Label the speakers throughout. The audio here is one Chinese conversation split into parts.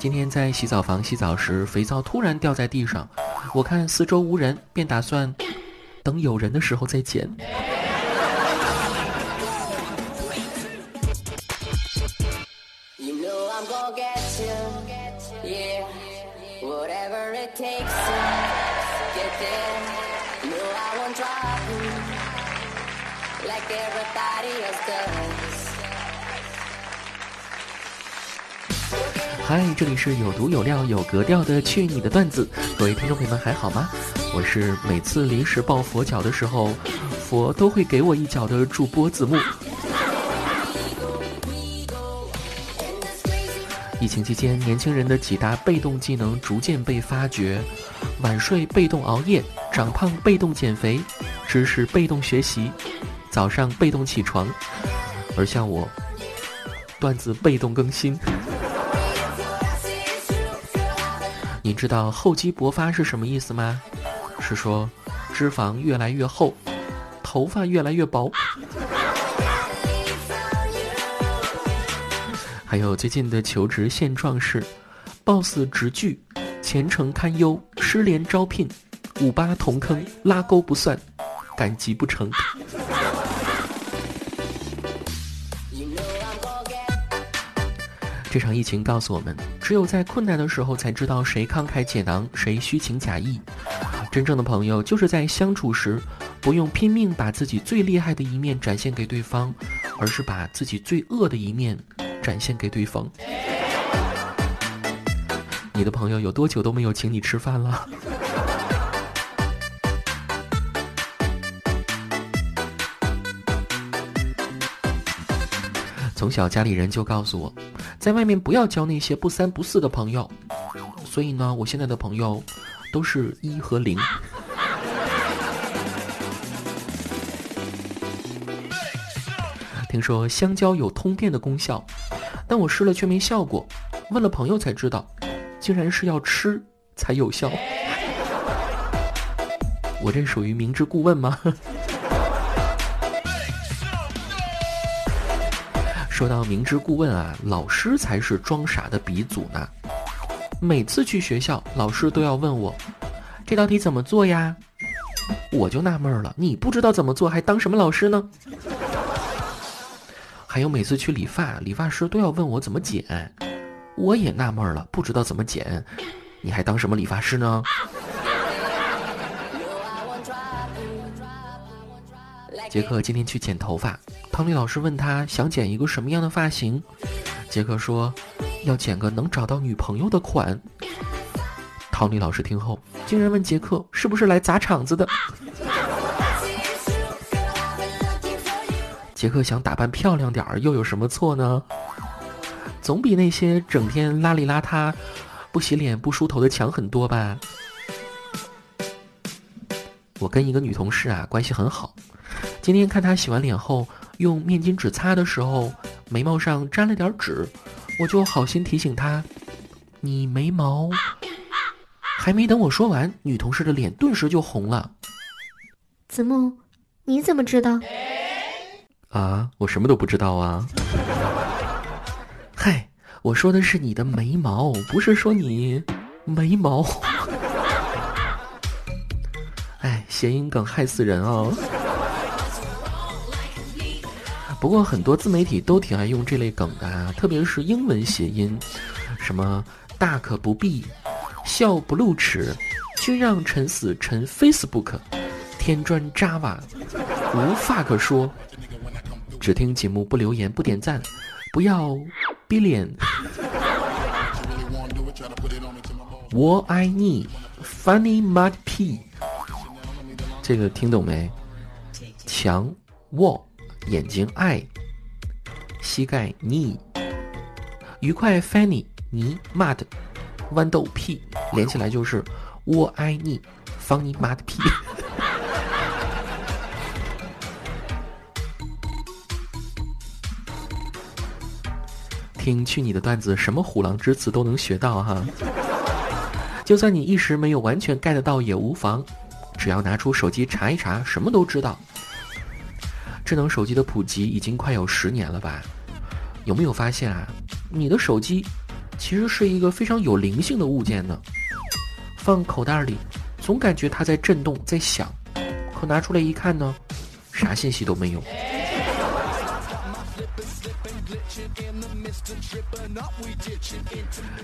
Speaker 1: 今天在洗澡房洗澡时，肥皂突然掉在地上，我看四周无人，便打算等有人的时候再捡。嗨，这里是有毒有料有格调的去你的段子，各位听众朋友们还好吗？我是每次临时抱佛脚的时候，佛都会给我一脚的主播子木。疫情期间，年轻人的几大被动技能逐渐被发掘：晚睡、被动熬夜、长胖、被动减肥、知识被动学习、早上被动起床，而像我，段子被动更新。你知道厚积薄发是什么意思吗？是说脂肪越来越厚，头发越来越薄。还有最近的求职现状是：boss 直拒，前程堪忧，失联招聘，五八同坑，拉钩不算，赶集不成。这场疫情告诉我们，只有在困难的时候才知道谁慷慨解囊，谁虚情假意。真正的朋友就是在相处时，不用拼命把自己最厉害的一面展现给对方，而是把自己最恶的一面展现给对方。你的朋友有多久都没有请你吃饭了？从小家里人就告诉我。在外面不要交那些不三不四的朋友，所以呢，我现在的朋友都是一和零。听说香蕉有通便的功效，但我试了却没效果。问了朋友才知道，竟然是要吃才有效。我这属于明知故问吗？说到明知故问啊，老师才是装傻的鼻祖呢。每次去学校，老师都要问我这道题怎么做呀？我就纳闷了，你不知道怎么做还当什么老师呢？还有每次去理发，理发师都要问我怎么剪，我也纳闷了，不知道怎么剪，你还当什么理发师呢？杰克今天去剪头发。汤丽老师问他想剪一个什么样的发型，杰克说要剪个能找到女朋友的款。汤丽老师听后竟然问杰克是不是来砸场子的。杰克想打扮漂亮点儿又有什么错呢？总比那些整天邋里邋遢、不洗脸不梳头的强很多吧。我跟一个女同事啊关系很好，今天看她洗完脸后。用面巾纸擦的时候，眉毛上沾了点纸，我就好心提醒他：“你眉毛……”还没等我说完，女同事的脸顿时就红了。
Speaker 2: 子木，你怎么知道？
Speaker 1: 啊，我什么都不知道啊！嗨，我说的是你的眉毛，不是说你眉毛。哎，谐音梗害死人啊！不过很多自媒体都挺爱用这类梗的啊，特别是英文谐音，什么大可不必，笑不露齿，君让臣死臣 Facebook，添砖 Java，无话可说，只听节目不留言不点赞，不要逼脸，我爱你，Funny Mud P，这个听懂没？强卧。眼睛爱，膝盖 knee，愉快 funny 泥 mud，豌豆屁连起来就是我爱你放你妈的屁。听去你的段子，什么虎狼之词都能学到哈。就算你一时没有完全 get 到也无妨，只要拿出手机查一查，什么都知道。智能手机的普及已经快有十年了吧？有没有发现啊？你的手机其实是一个非常有灵性的物件呢。放口袋里，总感觉它在震动，在响。可拿出来一看呢，啥信息都没有。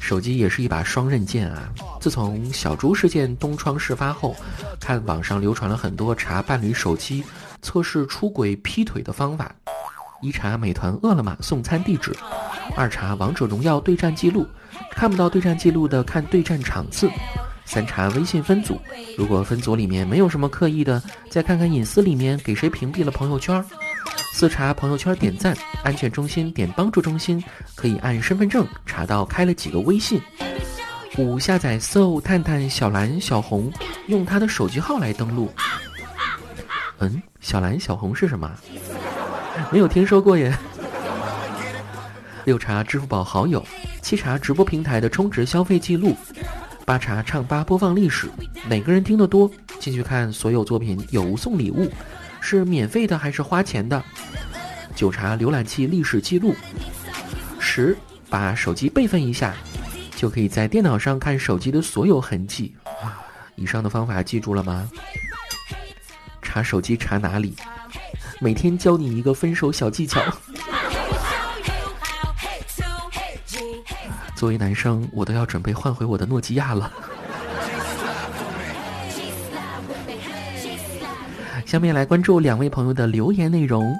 Speaker 1: 手机也是一把双刃剑啊！自从小猪事件东窗事发后，看网上流传了很多查伴侣手机测试出轨劈腿的方法：一查美团、饿了么送餐地址；二查王者荣耀对战记录，看不到对战记录的看对战场次；三查微信分组，如果分组里面没有什么刻意的，再看看隐私里面给谁屏蔽了朋友圈。四查朋友圈点赞，安全中心点帮助中心，可以按身份证查到开了几个微信。五下载搜探探小蓝小红，用他的手机号来登录。嗯，小蓝小红是什么？没有听说过耶。六查支付宝好友，七查直播平台的充值消费记录，八查唱吧播放历史，哪个人听得多，进去看所有作品有无送礼物。是免费的还是花钱的？九查浏览器历史记录。十把手机备份一下，就可以在电脑上看手机的所有痕迹。以上的方法记住了吗？查手机查哪里？每天教你一个分手小技巧。作为男生，我都要准备换回我的诺基亚了。下面来关注两位朋友的留言内容。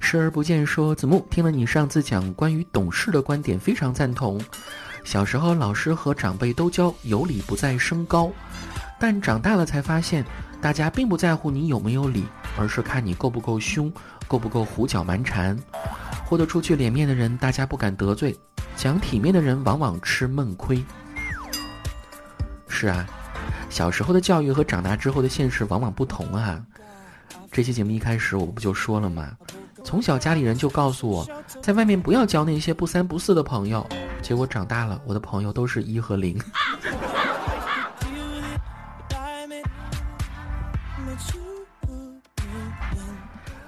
Speaker 1: 视而不见说子木听了你上次讲关于懂事的观点，非常赞同。小时候老师和长辈都教有理不在声高，但长大了才发现，大家并不在乎你有没有理，而是看你够不够凶，够不够胡搅蛮缠。豁得出去脸面的人，大家不敢得罪。讲体面的人往往吃闷亏。是啊，小时候的教育和长大之后的现实往往不同啊。这期节目一开始我不就说了吗？从小家里人就告诉我，在外面不要交那些不三不四的朋友。结果长大了，我的朋友都是一和零。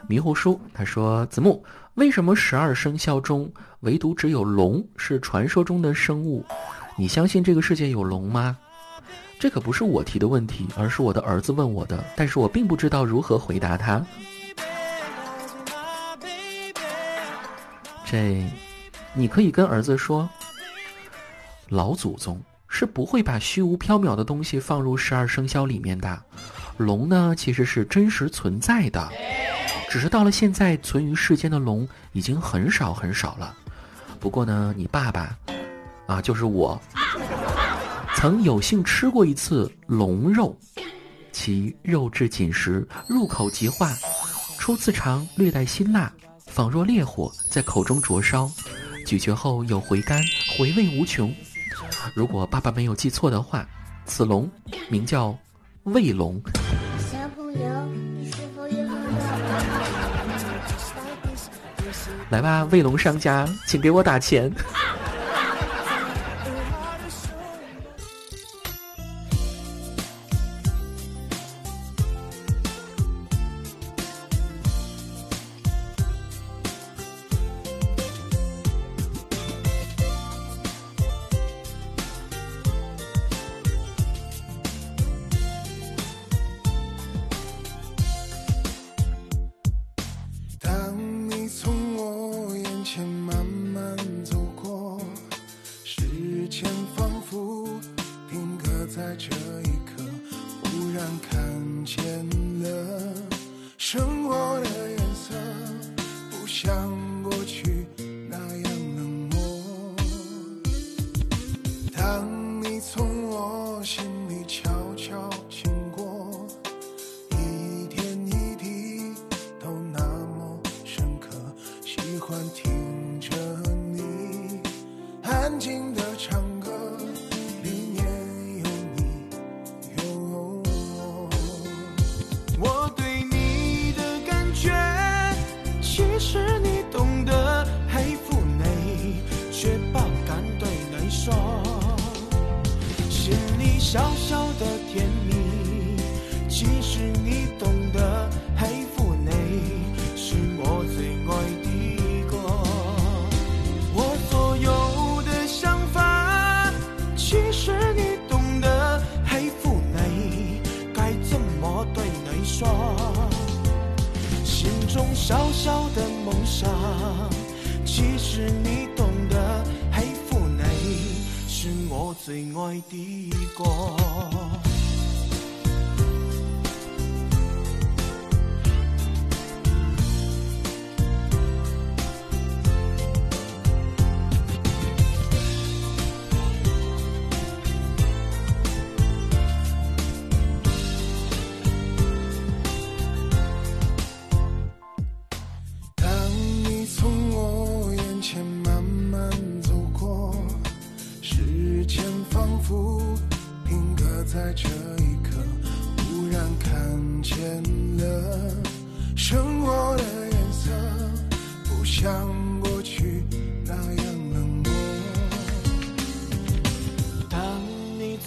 Speaker 1: 迷糊叔他说：“子木，为什么十二生肖中？”唯独只有龙是传说中的生物，你相信这个世界有龙吗？这可不是我提的问题，而是我的儿子问我的，但是我并不知道如何回答他。这，你可以跟儿子说，老祖宗是不会把虚无缥缈的东西放入十二生肖里面的，龙呢其实是真实存在的，只是到了现在，存于世间的龙已经很少很少了。不过呢，你爸爸，啊，就是我，曾有幸吃过一次龙肉，其肉质紧实，入口即化，初次尝略带辛辣，仿若烈火在口中灼烧，咀嚼后有回甘，回味无穷。如果爸爸没有记错的话，此龙名叫卫龙。小朋友，来吧，卫龙商家，请给我打钱。
Speaker 3: 小小的甜蜜，其实你懂得，黑腹内是我最爱的歌。我所有的想法，其实你懂得，黑腹内该怎么对你说。心中小小的梦想，其实你。最爱的歌。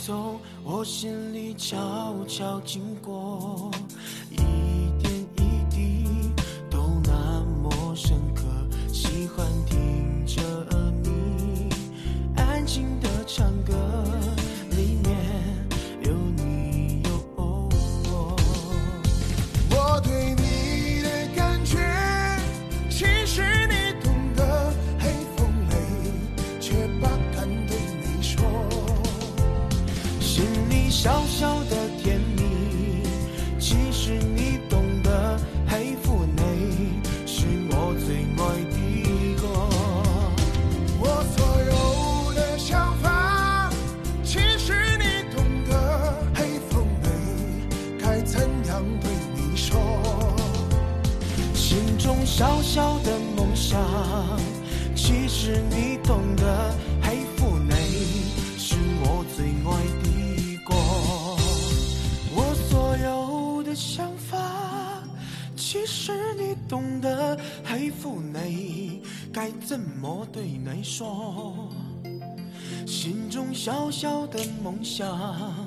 Speaker 3: 从我心里悄悄经过，一点一滴都那么深刻，喜欢听着你安静的唱歌，说？心中小小的梦想，其实你懂得黑腹内，是我最爱的歌。我所有的想法，其实你懂得黑腹内，该怎么对你说？心中小小的梦想，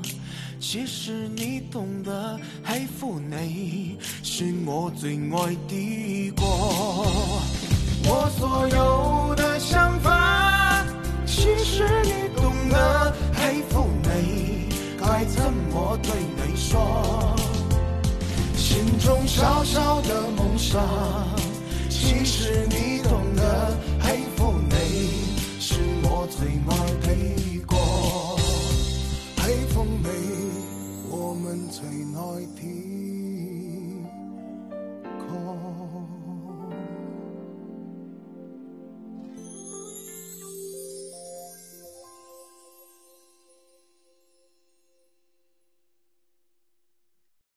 Speaker 3: 其实你懂得黑腹内，是我最爱的歌。我所有的想法，其实你懂得黑腹内，该怎么对你说？心中小小的梦想，其实你